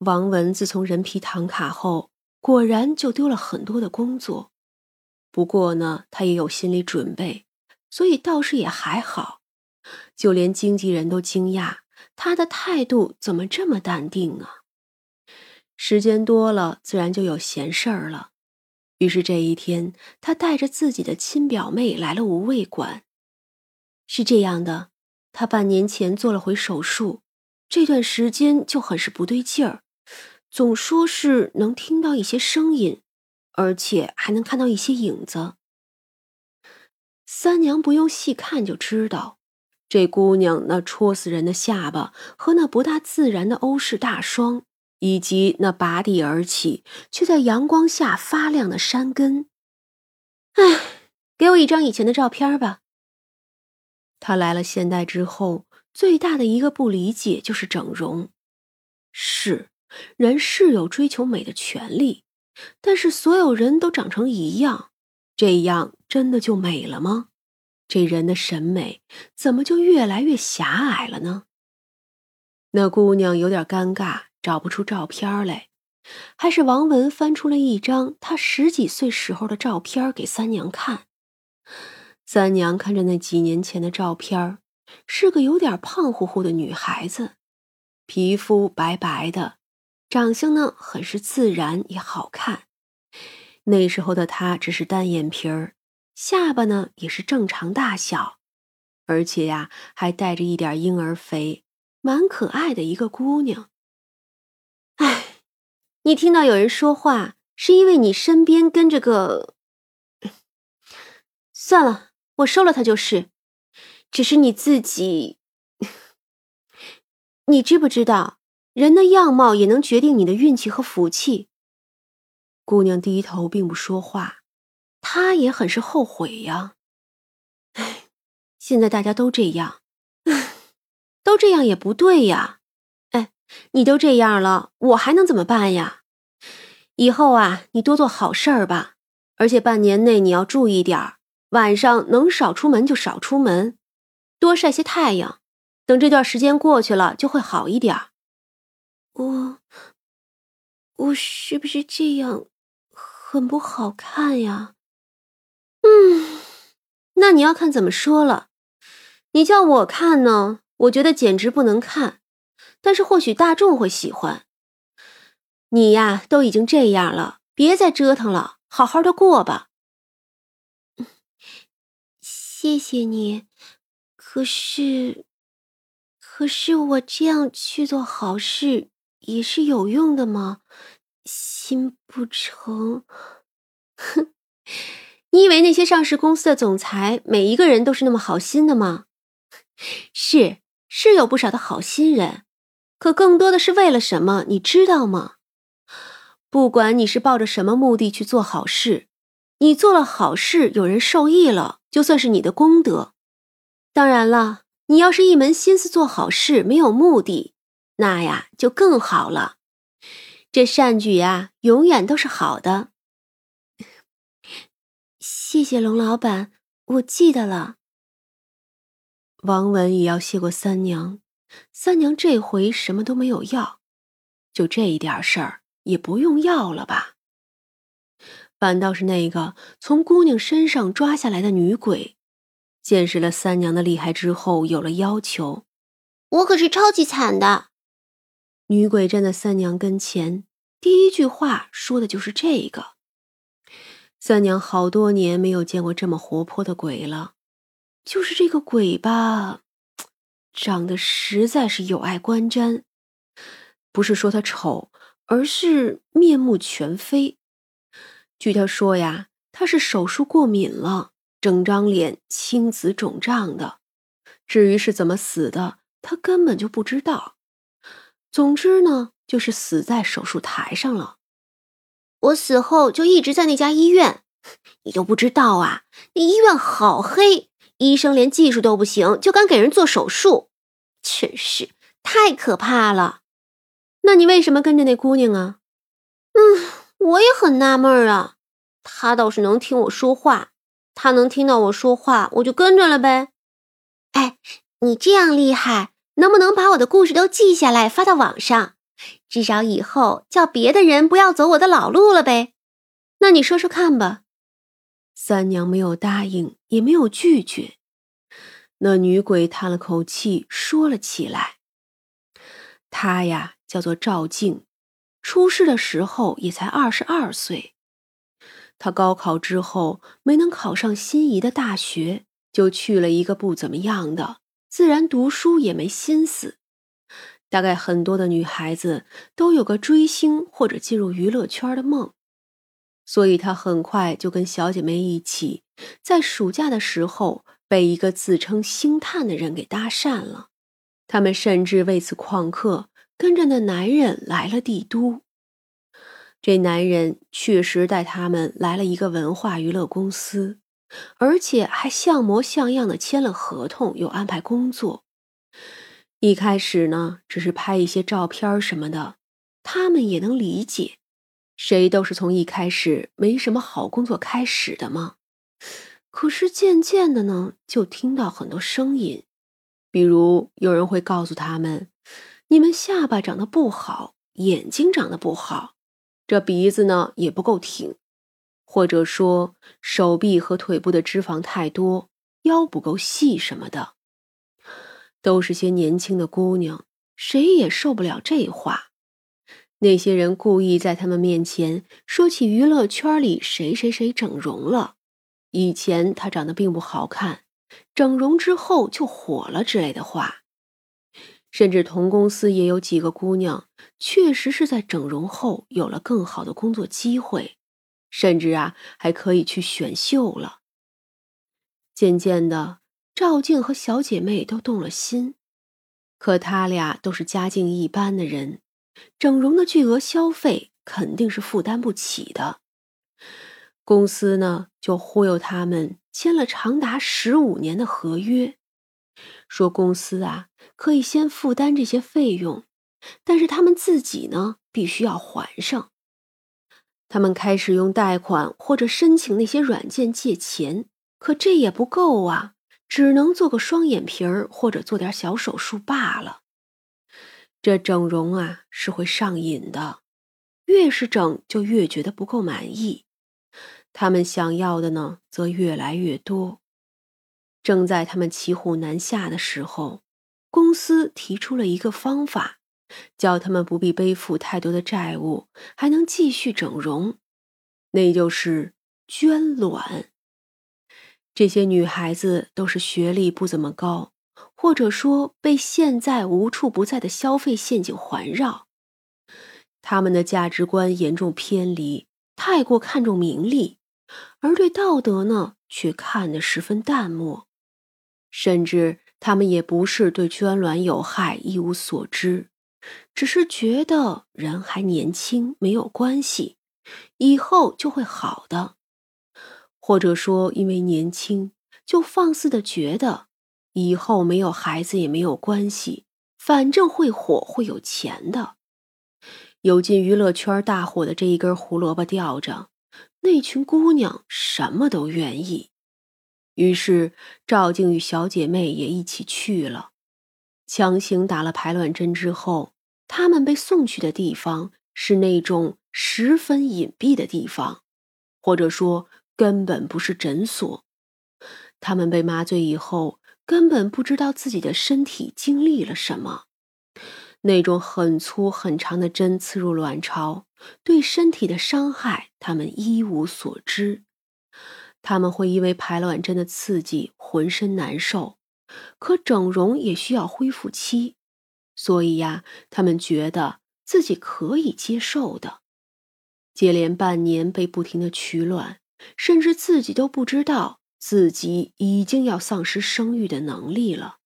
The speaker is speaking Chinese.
王文自从人皮唐卡后，果然就丢了很多的工作。不过呢，他也有心理准备，所以倒是也还好。就连经纪人都惊讶，他的态度怎么这么淡定啊？时间多了，自然就有闲事儿了。于是这一天，他带着自己的亲表妹来了无味馆。是这样的，他半年前做了回手术，这段时间就很是不对劲儿。总说是能听到一些声音，而且还能看到一些影子。三娘不用细看就知道，这姑娘那戳死人的下巴和那不大自然的欧式大双，以及那拔地而起却在阳光下发亮的山根。哎，给我一张以前的照片吧。她来了现代之后，最大的一个不理解就是整容。是。人是有追求美的权利，但是所有人都长成一样，这样真的就美了吗？这人的审美怎么就越来越狭隘了呢？那姑娘有点尴尬，找不出照片来，还是王文翻出了一张她十几岁时候的照片给三娘看。三娘看着那几年前的照片，是个有点胖乎乎的女孩子，皮肤白白的。长相呢，很是自然也好看。那时候的她只是单眼皮儿，下巴呢也是正常大小，而且呀还带着一点婴儿肥，蛮可爱的一个姑娘。哎，你听到有人说话，是因为你身边跟着个…… 算了，我收了他就是。只是你自己，你知不知道？人的样貌也能决定你的运气和福气。姑娘低头并不说话，她也很是后悔呀。唉，现在大家都这样，都这样也不对呀。哎，你都这样了，我还能怎么办呀？以后啊，你多做好事儿吧，而且半年内你要注意点儿，晚上能少出门就少出门，多晒些太阳。等这段时间过去了，就会好一点儿。我，我是不是这样很不好看呀？嗯，那你要看怎么说了。你叫我看呢，我觉得简直不能看。但是或许大众会喜欢。你呀，都已经这样了，别再折腾了，好好的过吧。谢谢你，可是，可是我这样去做好事。也是有用的吗？心不诚。哼，你以为那些上市公司的总裁每一个人都是那么好心的吗？是，是有不少的好心人，可更多的是为了什么？你知道吗？不管你是抱着什么目的去做好事，你做了好事，有人受益了，就算是你的功德。当然了，你要是一门心思做好事，没有目的。那呀，就更好了。这善举呀，永远都是好的。谢谢龙老板，我记得了。王文也要谢过三娘，三娘这回什么都没有要，就这一点事儿也不用要了吧？反倒是那个从姑娘身上抓下来的女鬼，见识了三娘的厉害之后，有了要求。我可是超级惨的。女鬼站在三娘跟前，第一句话说的就是这个。三娘好多年没有见过这么活泼的鬼了，就是这个鬼吧，长得实在是有碍观瞻。不是说他丑，而是面目全非。据他说呀，他是手术过敏了，整张脸青紫肿胀的。至于是怎么死的，他根本就不知道。总之呢，就是死在手术台上了。我死后就一直在那家医院，你都不知道啊！那医院好黑，医生连技术都不行，就敢给人做手术，真是太可怕了。那你为什么跟着那姑娘啊？嗯，我也很纳闷啊。她倒是能听我说话，她能听到我说话，我就跟着了呗。哎，你这样厉害。能不能把我的故事都记下来发到网上？至少以后叫别的人不要走我的老路了呗。那你说说看吧。三娘没有答应，也没有拒绝。那女鬼叹了口气，说了起来：“她呀，叫做赵静，出事的时候也才二十二岁。她高考之后没能考上心仪的大学，就去了一个不怎么样的，自然读书也没心思。大概很多的女孩子都有个追星或者进入娱乐圈的梦。”所以，她很快就跟小姐妹一起，在暑假的时候被一个自称星探的人给搭讪了。他们甚至为此旷课，跟着那男人来了帝都。这男人确实带他们来了一个文化娱乐公司，而且还像模像样的签了合同，又安排工作。一开始呢，只是拍一些照片什么的，他们也能理解。谁都是从一开始没什么好工作开始的吗？可是渐渐的呢，就听到很多声音，比如有人会告诉他们：“你们下巴长得不好，眼睛长得不好，这鼻子呢也不够挺，或者说手臂和腿部的脂肪太多，腰不够细什么的。”都是些年轻的姑娘，谁也受不了这话。那些人故意在他们面前说起娱乐圈里谁谁谁整容了，以前他长得并不好看，整容之后就火了之类的话。甚至同公司也有几个姑娘，确实是在整容后有了更好的工作机会，甚至啊还可以去选秀了。渐渐的，赵静和小姐妹都动了心，可他俩都是家境一般的人。整容的巨额消费肯定是负担不起的，公司呢就忽悠他们签了长达十五年的合约，说公司啊可以先负担这些费用，但是他们自己呢必须要还上。他们开始用贷款或者申请那些软件借钱，可这也不够啊，只能做个双眼皮儿或者做点小手术罢了。这整容啊是会上瘾的，越是整就越觉得不够满意。他们想要的呢，则越来越多。正在他们骑虎难下的时候，公司提出了一个方法，叫他们不必背负太多的债务，还能继续整容，那就是捐卵。这些女孩子都是学历不怎么高。或者说被现在无处不在的消费陷阱环绕，他们的价值观严重偏离，太过看重名利，而对道德呢却看得十分淡漠，甚至他们也不是对捐卵有害一无所知，只是觉得人还年轻，没有关系，以后就会好的，或者说因为年轻，就放肆的觉得。以后没有孩子也没有关系，反正会火会有钱的。有进娱乐圈大火的这一根胡萝卜吊着，那群姑娘什么都愿意。于是赵静与小姐妹也一起去了。强行打了排卵针之后，他们被送去的地方是那种十分隐蔽的地方，或者说根本不是诊所。他们被麻醉以后。根本不知道自己的身体经历了什么，那种很粗很长的针刺入卵巢，对身体的伤害，他们一无所知。他们会因为排卵针的刺激浑身难受，可整容也需要恢复期，所以呀，他们觉得自己可以接受的。接连半年被不停的取卵，甚至自己都不知道。自己已经要丧失生育的能力了。